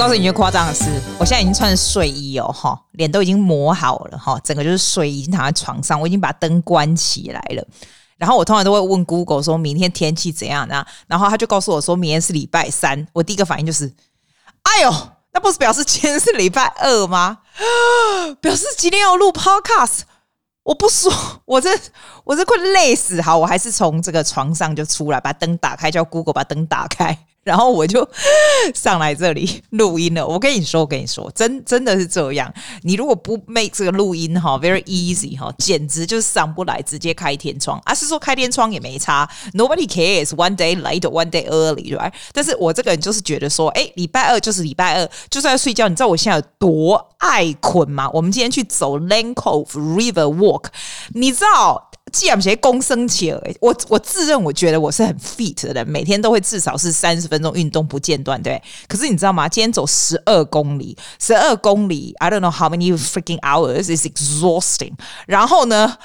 告诉你一件夸张的事，我现在已经穿着睡衣哦，哈，脸都已经抹好了，哈，整个就是睡衣，已经躺在床上，我已经把灯关起来了。然后我通常都会问 Google 说明天天气怎样呢？然后他就告诉我说明天是礼拜三。我第一个反应就是，哎呦，那不是表示今天是礼拜二吗？表示今天要录 Podcast。我不说，我这我这快累死。好，我还是从这个床上就出来，把灯打开，叫 Google 把灯打开。然后我就上来这里录音了。我跟你说，我跟你说，真真的是这样。你如果不 make 这个录音哈，very easy 哈，简直就是上不来，直接开天窗。啊，是说开天窗也没差，nobody cares。One day late, one day early，对吧？但是我这个人就是觉得说，哎，礼拜二就是礼拜二，就是要睡觉。你知道我现在有多爱困吗？我们今天去走 Lane Cove River Walk，你知道？既然谁公生起儿，我我自认我觉得我是很 fit 的人，每天都会至少是三十分钟运动不间断，对。可是你知道吗？今天走十二公里，十二公里，I don't know how many freaking hours is exhausting。然后呢？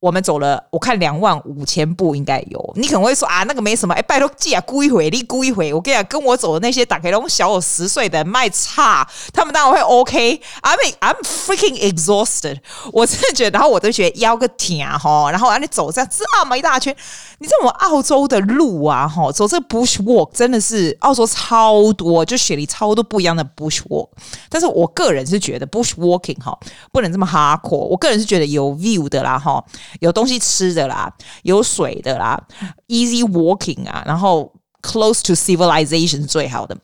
我们走了，我看两万五千步应该有。你可能会说啊，那个没什么。哎，拜托，记啊，估一回，你估一回。我跟你讲，跟我走的那些打开龙小我十岁的卖差，他们当然会 OK。I'm I'm freaking exhausted。我真的觉得，然后我都觉得腰个疼哈。然后啊，你走这样这么一大圈，你知道我们澳洲的路啊哈，走这 bush walk 真的是澳洲超多，就雪梨超多不一样的 bush walk。但是我个人是觉得 bush walking 哈，不能这么 hardcore。我个人是觉得有 view 的啦哈。有东西吃的啦，有水的啦，easy walking 啊，然后 close to civilization 是最好的。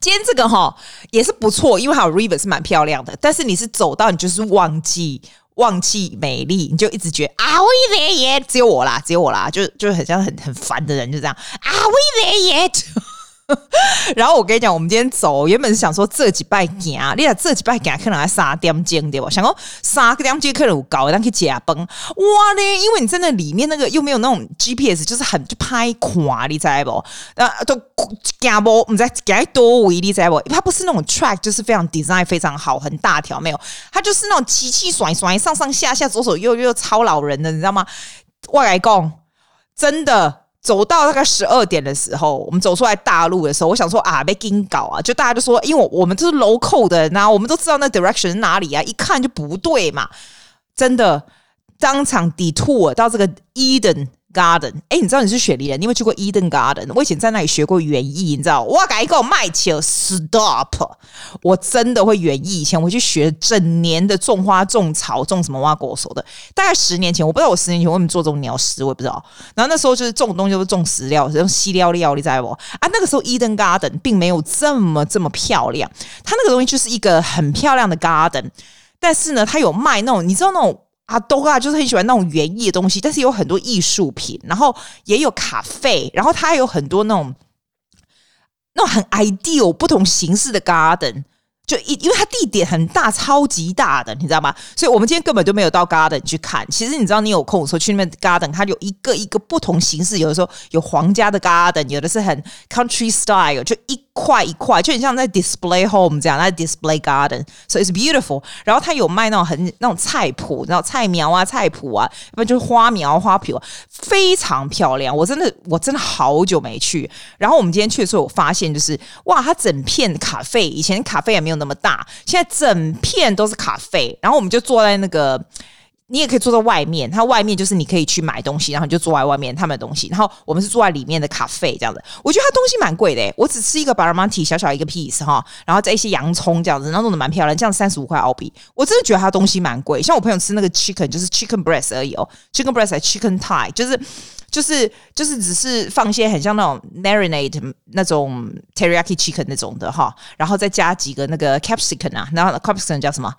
今天这个哈也是不错，因为还有 river 是蛮漂亮的。但是你是走到你就是忘记忘记美丽，你就一直觉得 Are we there yet？只有我啦，只有我啦，就就很像很很烦的人，就这样 Are we there yet？然后我跟你讲，我们今天走，原本是想说这几拜行，你讲这几拜行可能还三点钟对吧？想说三个点钟可能有高，但可以加崩哇嘞！因为你在那里面那个又没有那种 GPS，就是很就拍垮，你知道不？那都行不？你在行多维，你知道不？它不是那种 track，就是非常 design 非常好，很大条，没有，它就是那种奇奇甩甩，上上下下，左左右右，超老人的，你知道吗？我来讲，真的。走到大概十二点的时候，我们走出来大路的时候，我想说啊，被惊搞啊！就大家就说，因为我我们这是 local 的人啊，我们都知道那 direction 是哪里啊，一看就不对嘛，真的当场 detour 到这个 Eden。Garden，哎，你知道你是雪梨人，你有没有去过 Eden Garden？我以前在那里学过园艺，你知道？我改一个麦球 Stop，我真的会园艺。以前我去学整年的种花、种草、种什么挖果手的。大概十年前，我不知道我十年前为什么做这种鸟食，我也不知道。然后那时候就是种东西，就是种饲料，用饲料料，你知道不？啊，那个时候 Eden Garden 并没有这么这么漂亮，它那个东西就是一个很漂亮的 garden，但是呢，它有卖那种，你知道那种。啊，都啊，就是很喜欢那种园艺的东西，但是有很多艺术品，然后也有咖啡，然后它还有很多那种那种很 ideal 不同形式的 garden，就因因为它地点很大，超级大的，你知道吗？所以我们今天根本就没有到 garden 去看。其实你知道，你有空的时候去那边 garden，它有一个一个不同形式，有的时候有皇家的 garden，有的是很 country style，就一。块一块，就很像在 display home 这样，在 display garden，so it's beautiful。然后它有卖那种很那种菜谱，然后菜苗啊、菜谱啊，要不然就是花苗、花圃，非常漂亮。我真的我真的好久没去。然后我们今天去的时候，我发现就是哇，它整片咖啡，以前咖啡也没有那么大，现在整片都是咖啡。然后我们就坐在那个。你也可以坐在外面，它外面就是你可以去买东西，然后你就坐在外面他们的东西。然后我们是坐在里面的咖啡这样子。我觉得它东西蛮贵的，我只吃一个 Barramundi 小小一个 piece 哈，然后再一些洋葱这样子，然后弄得蛮漂亮，这样三十五块澳币。我真的觉得它东西蛮贵。像我朋友吃那个 chicken 就是 chicken breast 而已哦，chicken breast 还 chicken thigh 就是就是就是只是放一些很像那种 marinate 那种 teriyaki chicken 那种的哈，然后再加几个那个 capsicum 啊，然后 capsicum 叫什么？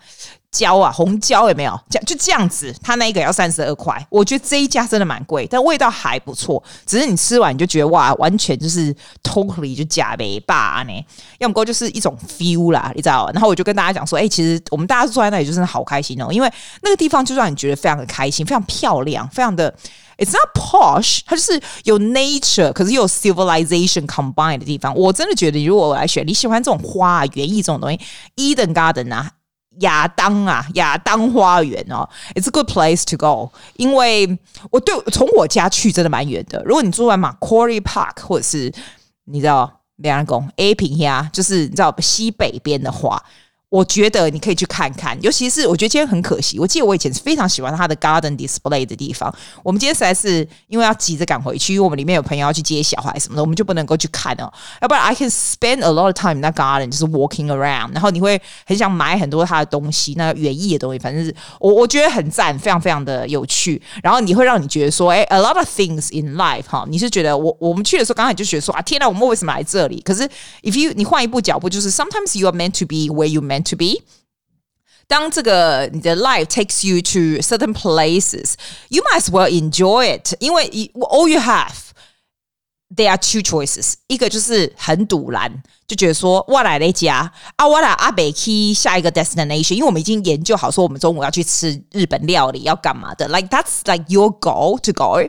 椒啊，红椒有没有？这样就这样子，他那一个要三十二块。我觉得这一家真的蛮贵，但味道还不错。只是你吃完你就觉得哇，完全就是 totally 就假没霸呢。要么就是一种 feel 啦，你知道？然后我就跟大家讲说，哎、其实我们大家坐在那里就真的好开心哦，因为那个地方就让你觉得非常的开心，非常漂亮，非常的 it's not posh，它就是有 nature，可是又有 civilization combined 的地方。我真的觉得，如果我来选，你喜欢这种花园艺这种东西，Eden Garden 啊。亚当啊，亚当花园哦，It's a good place to go。因为我对从我家去真的蛮远的。如果你住在 Macquarie Park 或者是你知道两人讲 A 坪呀，就是你知道西北边的话。我觉得你可以去看看，尤其是我觉得今天很可惜。我记得我以前是非常喜欢它的 garden display 的地方。我们今天实在是因为要急着赶回去，因为我们里面有朋友要去接小孩什么的，我们就不能够去看哦。要不然 I can spend a lot of time in that garden，就是 walking around，然后你会很想买很多他的东西，那园艺的东西，反正是我我觉得很赞，非常非常的有趣。然后你会让你觉得说，哎，a lot of things in life 哈，你是觉得我我们去的时候刚才就觉得说啊，天哪，我们为什么来这里？可是 if you 你换一步脚步，就是 sometimes you are meant to be where you meant to be。当这个你的 life takes you to certain places, you might as well enjoy it，因为 all you have there are two choices，一个就是很赌烂，就觉得说我来了家啊，我来阿北去下一个 destination，因为我们已经研究好说我们中午要去吃日本料理要干嘛的，like that's like your goal to go。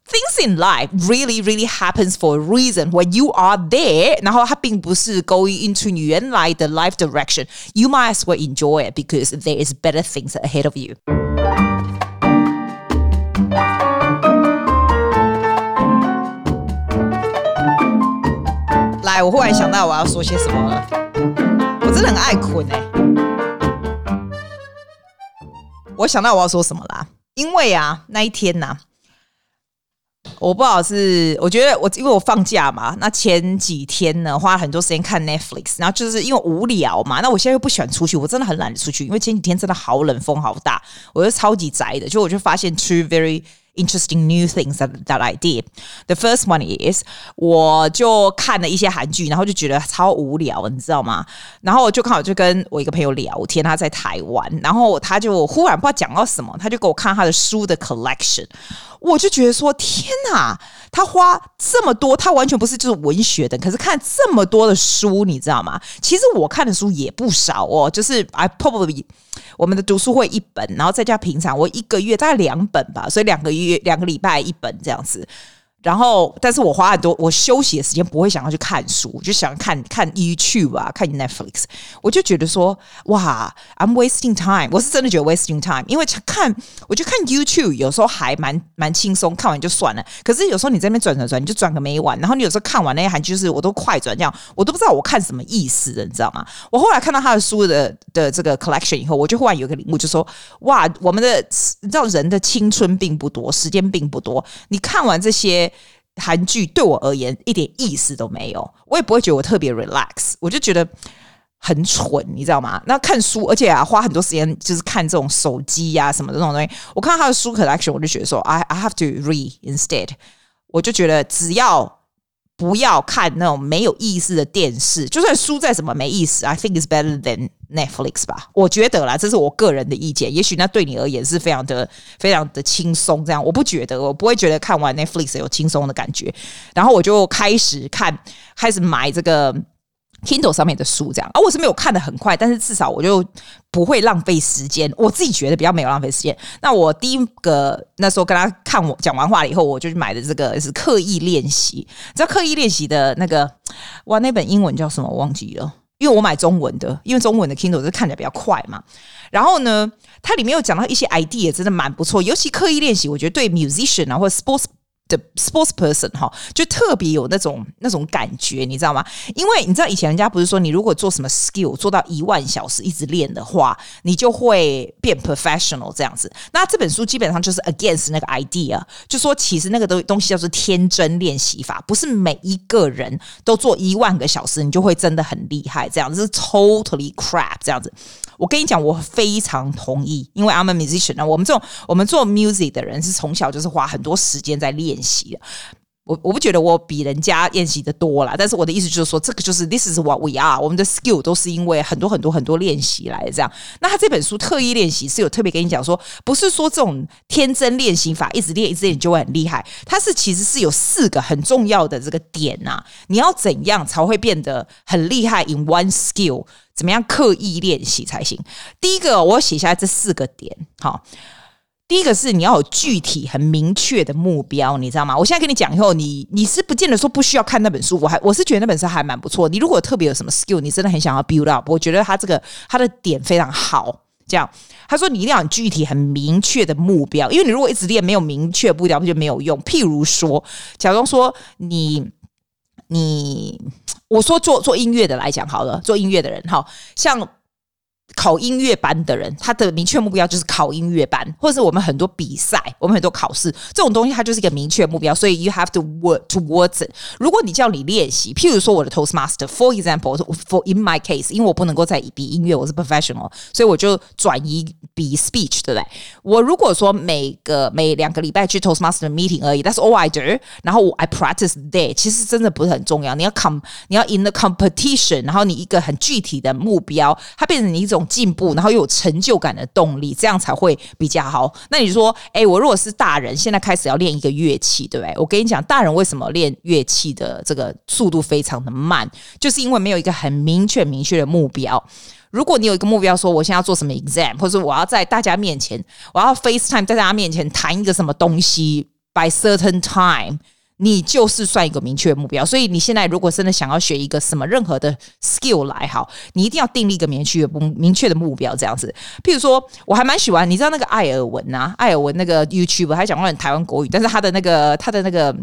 things in life really, really happens for a reason. When you are there，然后它并不是 going into 你原来的 life direction. You might as well enjoy it because there is better things ahead of you. 来，我忽然想到我要说些什么了。我真的很爱困哎、欸。我想到我要说什么啦，因为啊，那一天呐、啊。 我不好是，我觉得我因为我放假嘛，那前几天呢花了很多时间看 Netflix，然后就是因为无聊嘛，那我现在又不喜欢出去，我真的很懒得出去，因为前几天真的好冷，风好大，我就超级宅的，就我就发现 two very interesting new things that that I did. The first one is 我就看了一些韩剧，然后就觉得超无聊，你知道吗？然后我就刚好就跟我一个朋友聊天，他在台湾，然后他就忽然不知道讲到什么，他就给我看他的书的 collection。我就觉得说，天哪，他花这么多，他完全不是就是文学的，可是看这么多的书，你知道吗？其实我看的书也不少哦，就是 I probably 我们的读书会一本，然后再加平常我一个月大概两本吧，所以两个月两个礼拜一本这样子。然后，但是我花很多，我休息的时间不会想要去看书，我就想看看 YouTube 啊，看 Netflix。我就觉得说，哇，I'm wasting time。我是真的觉得 wasting time，因为看，我就看 YouTube，有时候还蛮蛮轻松，看完就算了。可是有时候你在那边转转转，你就转个没完。然后你有时候看完那些韩剧，就是我都快转这样，我都不知道我看什么意思的，你知道吗？我后来看到他的书的的这个 collection 以后，我就忽然有个领悟，就说，哇，我们的你知道人的青春并不多，时间并不多，你看完这些。韩剧对我而言一点意思都没有，我也不会觉得我特别 relax，我就觉得很蠢，你知道吗？那看书，而且啊，花很多时间就是看这种手机呀、什么的这种东西。我看到他的书 collection，我就觉得说，I I have to read instead。我就觉得只要。不要看那种没有意思的电视，就算书再怎么没意思，I think it's better than Netflix 吧。我觉得啦，这是我个人的意见，也许那对你而言是非常的、非常的轻松。这样我不觉得，我不会觉得看完 Netflix 有轻松的感觉。然后我就开始看，开始买这个。Kindle 上面的书这样，啊、我是没有看得很快，但是至少我就不会浪费时间。我自己觉得比较没有浪费时间。那我第一个那时候跟他看我讲完话了以后，我就去买的这个是刻意练习。知道刻意练习的那个哇，那本英文叫什么？我忘记了，因为我买中文的，因为中文的 Kindle 是看起来比较快嘛。然后呢，它里面有讲到一些 idea，真的蛮不错。尤其刻意练习，我觉得对 musician 啊或者 sports。的 sports person 哈，就特别有那种那种感觉，你知道吗？因为你知道以前人家不是说，你如果做什么 skill 做到一万小时一直练的话，你就会变 professional 这样子。那这本书基本上就是 against 那个 idea，就说其实那个东东西叫做天真练习法，不是每一个人都做一万个小时，你就会真的很厉害，这样子是 totally crap 这样子。我跟你讲，我非常同意，因为 I'm a musician 啊，我们这种我们做 music 的人是从小就是花很多时间在练习的。我我不觉得我比人家练习的多啦，但是我的意思就是说，这个就是 this is what we are，我们的 skill 都是因为很多很多很多练习来的这样。那他这本书特意练习是有特别跟你讲说，不是说这种天真练习法，一直练一直练就会很厉害。它是其实是有四个很重要的这个点呐、啊，你要怎样才会变得很厉害？In one skill，怎么样刻意练习才行？第一个，我写下来这四个点，好。第一个是你要有具体、很明确的目标，你知道吗？我现在跟你讲以后，你你是不见得说不需要看那本书，我还我是觉得那本书还蛮不错。你如果特别有什么 skill，你真的很想要 build up，我觉得他这个他的点非常好。这样，他说你一定要很具体、很明确的目标，因为你如果一直练没有明确的目标，就没有用。譬如说，假装说你你我说做做音乐的来讲好了，做音乐的人哈，像。考音乐班的人，他的明确目标就是考音乐班，或者是我们很多比赛，我们很多考试这种东西，它就是一个明确目标，所以 you have to work towards it。如果你叫你练习，譬如说我的 Toastmaster，for example，for in my case，因为我不能够再比音乐，我是 professional，所以我就转移比 speech，对不对？我如果说每个每两个礼拜去 Toastmaster meeting 而已，that's all I do。然后我 I practice there，其实真的不是很重要。你要 come，你要 in the competition，然后你一个很具体的目标，它变成你一种。进步，然后又有成就感的动力，这样才会比较好。那你说，哎，我如果是大人，现在开始要练一个乐器，对不对？我跟你讲，大人为什么练乐器的这个速度非常的慢，就是因为没有一个很明确、明确的目标。如果你有一个目标，说我现在要做什么 exam，或者我要在大家面前，我要 FaceTime 在大家面前弹一个什么东西，by certain time。你就是算一个明确目标，所以你现在如果真的想要学一个什么任何的 skill 来好，你一定要订立一个明确明确的目标，这样子。譬如说，我还蛮喜欢，你知道那个艾尔文啊，艾尔文那个 YouTube 还讲过很台湾国语，但是他的那个他的那个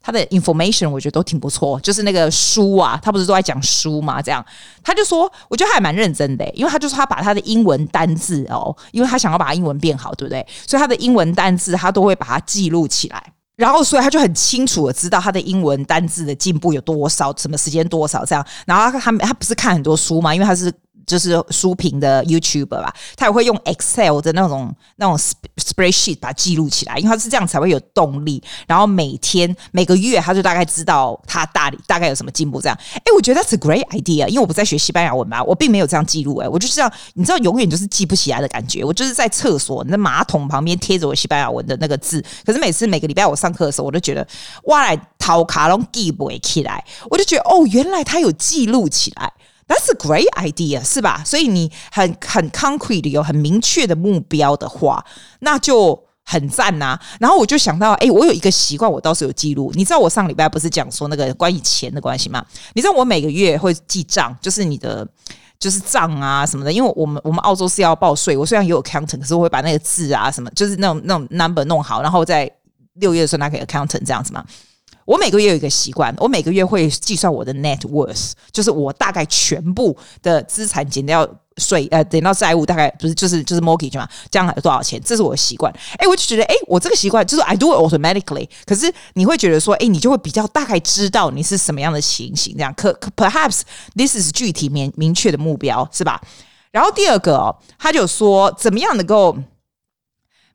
他的 information 我觉得都挺不错，就是那个书啊，他不是都在讲书嘛，这样他就说，我觉得还蛮认真的，因为他就说他把他的英文单字哦，因为他想要把他英文变好，对不对？所以他的英文单字他都会把它记录起来。然后，所以他就很清楚的知道他的英文单字的进步有多少，什么时间多少这样。然后他他不是看很多书嘛，因为他是。就是书评的 YouTuber 吧，他也会用 Excel 的那种那种 spreadsheet 把它记录起来，因为他是这样才会有动力。然后每天每个月他就大概知道他大大概有什么进步。这样，哎，我觉得 that's a great idea，因为我不在学西班牙文嘛，我并没有这样记录。哎，我就是这样，你知道，永远就是记不起来的感觉。我就是在厕所那马桶旁边贴着我西班牙文的那个字，可是每次每个礼拜我上课的时候，我都觉得哇，来掏卡拢记不起来，我就觉得哦，原来他有记录起来。That's a great idea，是吧？所以你很很 concrete 有很明确的目标的话，那就很赞呐、啊。然后我就想到，哎，我有一个习惯，我倒是有记录。你知道我上礼拜不是讲说那个关于钱的关系吗？你知道我每个月会记账，就是你的就是账啊什么的。因为我们我们澳洲是要报税，我虽然也有 accountant，可是我会把那个字啊什么，就是那种那种 number 弄好，然后在六月的时候拿给 accountant 这样子嘛。我每个月有一个习惯，我每个月会计算我的 net worth，就是我大概全部的资产减掉税，呃，减到债务，大概不是就是就是 mortgage 嘛，这样有多少钱？这是我的习惯。哎，我就觉得，哎，我这个习惯就是 I do it automatically。可是你会觉得说，哎，你就会比较大概知道你是什么样的情形，这样可 perhaps this is 具体明明确的目标，是吧？然后第二个哦，他就说怎么样能够。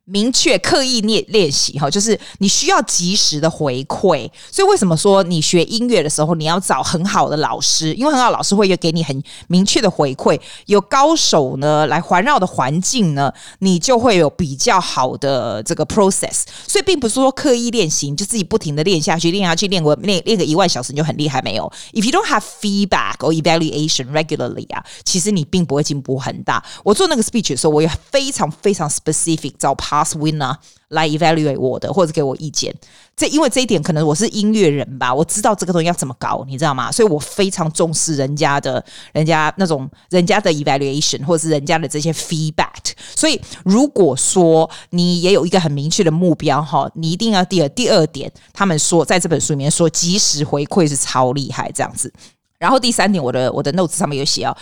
明确刻意练练习哈，就是你需要及时的回馈。所以为什么说你学音乐的时候，你要找很好的老师？因为很好的老师会给你很明确的回馈。有高手呢来环绕的环境呢，你就会有比较好的这个 process。所以并不是说刻意练习，你就自己不停的练下去，练下去，练过练练个一万小时你就很厉害没有？If you don't have feedback or evaluation regularly 啊，其实你并不会进步很大。我做那个 speech 的时候，我也非常非常 specific 找 Past winner 来 evaluate 我的，或者给我意见。这因为这一点，可能我是音乐人吧，我知道这个东西要怎么搞，你知道吗？所以我非常重视人家的、人家那种人家的 evaluation，或者是人家的这些 feedback。所以如果说你也有一个很明确的目标哈，你一定要第二第二点，他们说在这本书里面说，及时回馈是超厉害这样子。然后第三点，我的我的 notes 上面有写哦。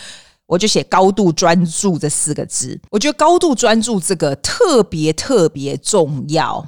我就写高度专注这四个字，我觉得高度专注这个特别特别重要。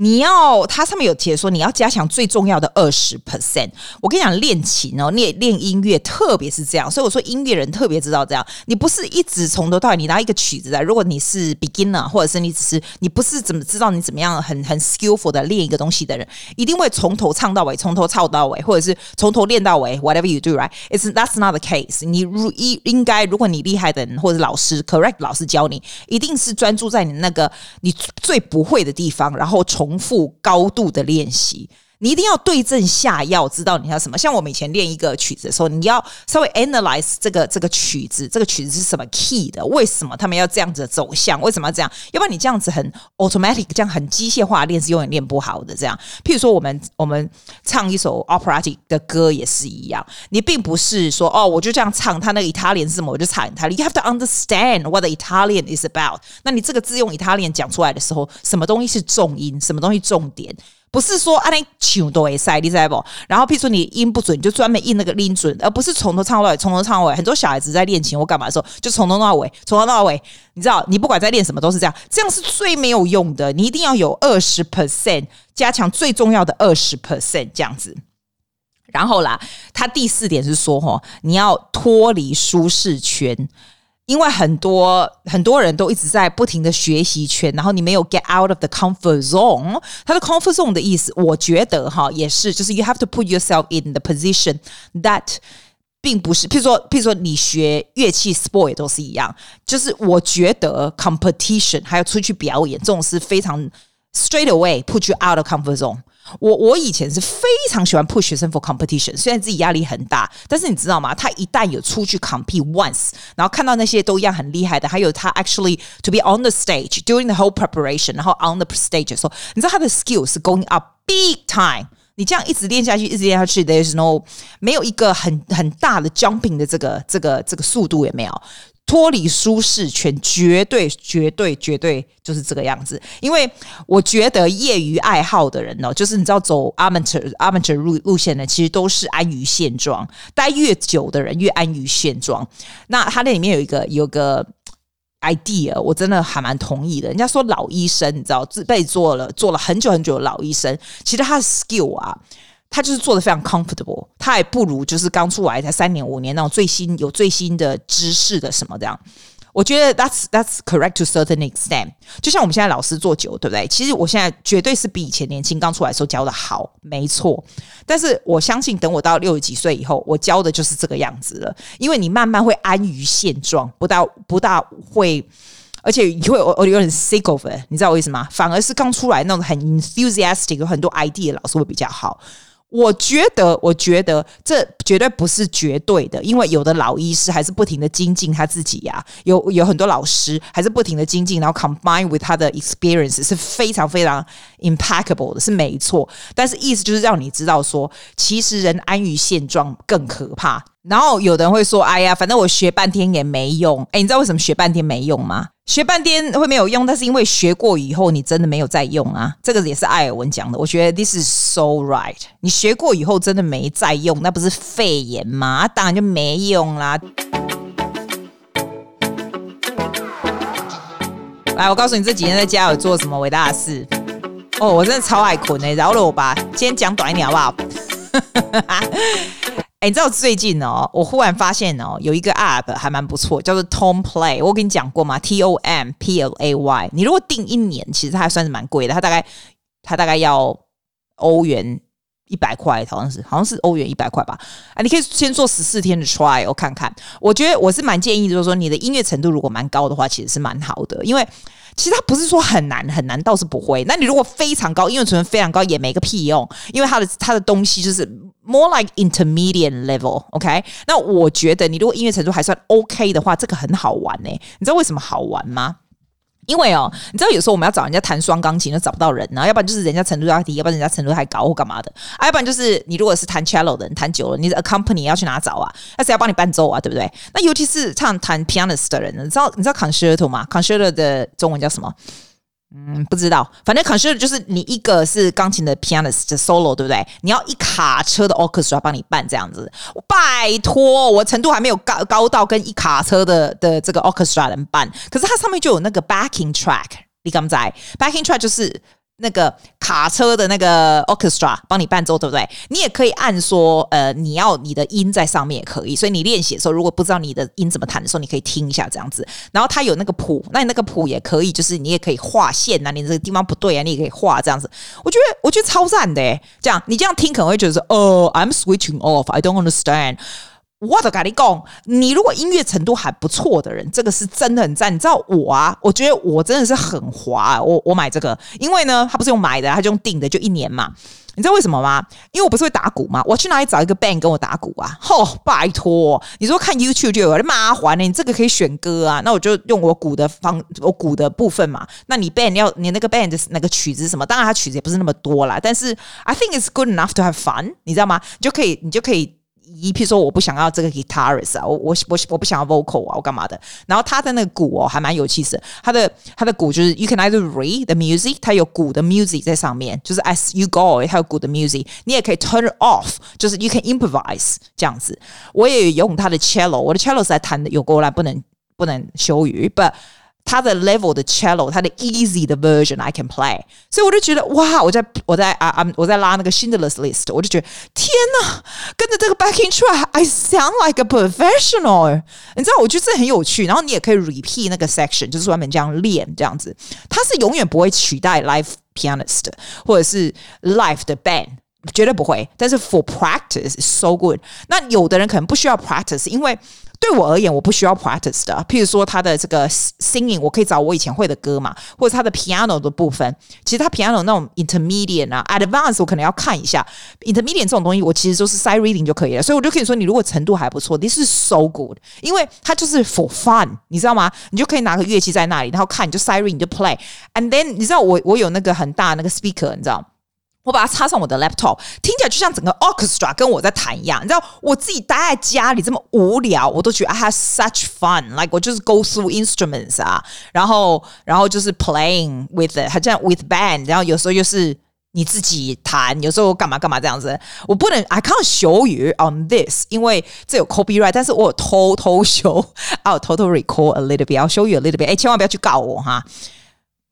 你要，它上面有写说你要加强最重要的二十 percent。我跟你讲，练琴哦，你也练音乐，特别是这样。所以我说音乐人特别知道这样。你不是一直从头到尾，你拿一个曲子来。如果你是 beginner，或者是你只是你不是怎么知道你怎么样很很 skillful 的练一个东西的人，一定会从头唱到尾，从头唱到尾，或者是从头练到尾。Whatever you do, right? It's that's not the case. 你如一应该，如果你厉害的人或者老师 correct 老师教你，一定是专注在你那个你最不会的地方，然后从重复高度的练习。你一定要对症下药，知道你要什么。像我们以前练一个曲子的时候，你要稍微 analyze 这个这个曲子，这个曲子是什么 key 的？为什么他们要这样子走向？为什么要这样？要不然你这样子很 automatic，这样很机械化练是永远练不好的。这样，譬如说我们我们唱一首 operatic 的歌也是一样，你并不是说哦，我就这样唱，他那个 Italian 是什么，我就唱 Italian。You have to understand what the Italian is about。那你这个字用 Italian 讲出来的时候，什么东西是重音，什么东西重点？不是说啊，你唱都会塞，你知不？然后，譬如说你音不准，你就专门印那个音准，而不是从头唱到尾，从头唱到尾。很多小孩子在练琴或干嘛的时候，就从头到尾，从头到尾。你知道，你不管在练什么，都是这样，这样是最没有用的。你一定要有二十 percent 加强最重要的二十 percent 这样子。然后啦，他第四点是说，哈，你要脱离舒适圈。因为很多很多人都一直在不停的学习圈，然后你没有 get out of the comfort zone。他的 comfort zone 的意思，我觉得哈也是，就是 you have to put yourself in the position that 并不是，譬如说，譬如说你学乐器 sport 也都是一样，就是我觉得 competition 还有出去表演这种是非常 straight away put you out of comfort zone。我我以前是非常喜欢 push 学生 for competition，虽然自己压力很大，但是你知道吗？他一旦有出去 compete once，然后看到那些都一样很厉害的，还有他 actually to be on the stage during the whole preparation，然后 on the stage 的时候，你知道他的 skills going up big time。你这样一直练下去，一直练下去，there's no 没有一个很很大的 jumping 的这个这个这个速度也没有。脱离舒适圈，绝对、绝对、绝对就是这个样子。因为我觉得业余爱好的人哦，就是你知道走 amateur amateur 路路线的，其实都是安于现状。待越久的人越安于现状。那他那里面有一个有个 idea，我真的还蛮同意的。人家说老医生，你知道，自被做了做了很久很久的老医生，其实他的 skill 啊。他就是做的非常 comfortable，他也不如就是刚出来才三年五年那种最新有最新的知识的什么这样。我觉得 that's that's correct to certain extent。就像我们现在老师做久，对不对？其实我现在绝对是比以前年轻刚出来的时候教的好，没错。但是我相信，等我到六十几岁以后，我教的就是这个样子了。因为你慢慢会安于现状，不大不大会，而且你会我我有点 sick of it，你知道我意思吗？反而是刚出来那种很 enthusiastic，有很多 idea 的老师会比较好。我觉得，我觉得这绝对不是绝对的，因为有的老医师还是不停的精进他自己呀、有有很多老师还是不停的精进，然后 combine with 他的 experience 是非常非常 impeccable 的，是没错。但是意思就是让你知道说，其实人安于现状更可怕。然后有的人会说：“哎呀，反正我学半天也没用。”哎，你知道为什么学半天没用吗？学半天会没有用，但是因为学过以后，你真的没有再用啊。这个也是艾尔文讲的，我觉得 this is so right。你学过以后真的没再用，那不是废言吗？当然就没用啦。来，我告诉你这几天在家有做什么伟大的事。哦，我真的超爱困哎，饶了我吧。今天讲短一点好不好？哎，你知道最近哦，我忽然发现哦，有一个 app 还蛮不错，叫做 Tom Play。我跟你讲过吗？T O M P L A Y。你如果订一年，其实它还算是蛮贵的，它大概它大概要欧元一百块，好像是好像是欧元一百块吧。啊，你可以先做十四天的 trial 看看。我觉得我是蛮建议，就是说你的音乐程度如果蛮高的话，其实是蛮好的，因为。其实它不是说很难很难，倒是不会。那你如果非常高，音乐水平非常高，也没个屁用，因为它的它的东西就是 more like intermediate level，OK？那我觉得你如果音乐程度还算 OK 的话，这个很好玩呢。你知道为什么好玩吗？因为哦，你知道有时候我们要找人家弹双钢琴，都找不到人然后，要不然就是人家程度太低，要不然人家程度太高或干嘛的，啊，要不然就是你如果是弹 cello 的人，弹久了，你的 accompany 要去哪找啊？那谁要帮你伴奏啊？对不对？那尤其是唱弹 pianist 的人，你知道你知道 concerto 吗？concerto 的中文叫什么？嗯，不知道，反正可是就是你一个是钢琴的 pianist 的 solo，对不对？你要一卡车的 orchestra 帮你办这样子，拜托，我程度还没有高高到跟一卡车的的这个 orchestra 能办，可是它上面就有那个 backing track，你敢不在？backing track 就是那个卡车的那个 orchestra 帮你伴奏，对不对？你也可以按说，呃，你要你的音在上面也可以。所以你练习的时候，如果不知道你的音怎么弹的时候，你可以听一下这样子。然后它有那个谱，那你那个谱也可以，就是你也可以画线啊，你这个地方不对啊，你也可以画这样子。我觉得我觉得超赞的，这样你这样听可能会觉得说，哦，I'm switching off，I don't understand。我的咖喱贡，你如果音乐程度还不错的人，这个是真的很赞。你知道我啊，我觉得我真的是很滑。我我买这个，因为呢，他不是用买的，他就用订的，就一年嘛。你知道为什么吗？因为我不是会打鼓吗？我去哪里找一个 band 跟我打鼓啊？吼、哦，拜托，你说看 YouTube 就有了，麻烦呢。你这个可以选歌啊，那我就用我鼓的方，我鼓的部分嘛。那你 band 要你那个 band 的那个曲子什么？当然，它曲子也不是那么多啦，但是 I think it's good enough to have fun，你知道吗？你就可以，你就可以。一，譬如说我不想要这个 guitarist 啊，我我我我不想要 vocal 啊，我干嘛的？然后他的那个鼓哦，还蛮有气势。他的他的鼓就是 you can either read the music，他有鼓的 music 在上面，就是 as you go，它有鼓的 music。你也可以 turn off，就是 you can improvise 这样子。我也有用他的 cello，我的 cello 是在弹的有够烂，不能不能羞于，but 他的 level 的 cello，他的 easy 的 version I can play，所以我就觉得哇，我在我在啊啊，我在拉那个 Schindler's List，我就觉得天哪，跟着这个 backing track，I sound like a professional。你知道，我觉得这很有趣。然后你也可以 repeat 那个 section，就是专门这样练这样子。它是永远不会取代 live pianist 或者是 live 的 band，绝对不会。但是 for practice is so good。那有的人可能不需要 practice，因为 对我而言，我不需要 practice 的。譬如说，他的这个 singing，我可以找我以前会的歌嘛，或者他的 piano 的部分。其实他 piano 那种 intermediate 啊，advanced 我可能要看一下。intermediate 这种东西，我其实都是 sigh reading 就可以了。所以我就可以说，你如果程度还不错，this is so good，因为它就是 for fun，你知道吗？你就可以拿个乐器在那里，然后看，你就 sigh reading 你就 play，and then 你知道我我有那个很大那个 speaker，你知道。我把它插上我的 laptop，听起来就像整个 orchestra 跟我在弹一样。你知道，我自己待在家里这么无聊，我都觉得 I have such fun，like 我就是 go through instruments 啊，然后然后就是 playing with it，好像 with band，然后有时候又是你自己弹，有时候干嘛干嘛这样子。我不能 I can't show you on this，因为这有 copyright，但是我有偷偷 show，啊，偷偷 record a little bit，I'll show you a little bit。哎，千万不要去告我哈。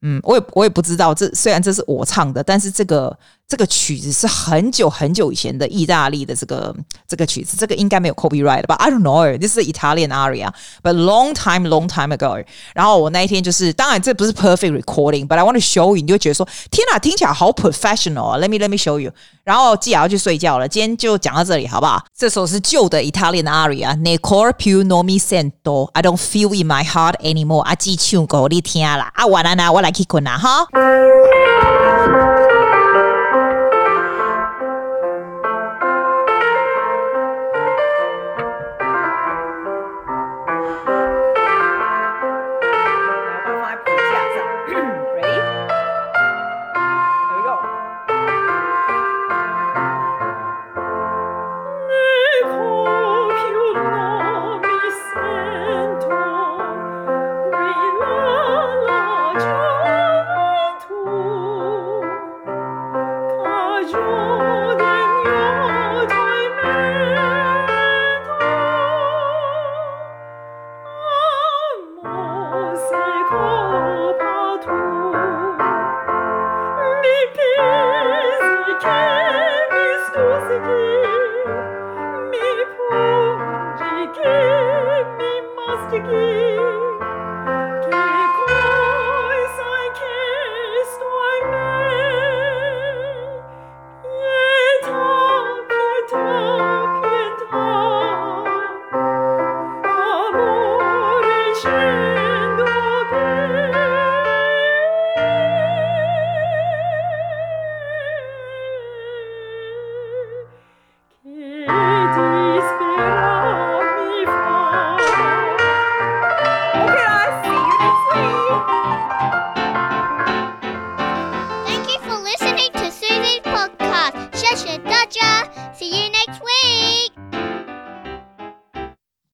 嗯，我也我也不知道，这虽然这是我唱的，但是这个。这个曲子是很久很久以前的意大利的这个这个曲子，这个应该没有 copyright 吧？I don't know. This is Italian aria, but long time, long time ago. 然后我那一天就是，当然这不是 perfect recording, but I want to show you，你就会觉得说，天哪，听起来好 professional. Let me, let me show you. 然后记得要去睡觉了，今天就讲到这里，好不好？这首是旧的 Italian aria, Ne corpo non mi sento. I don't feel in my heart anymore. 啊，记唱歌你听啦，啊，晚安啦，我来去困啦，哈。Sticky.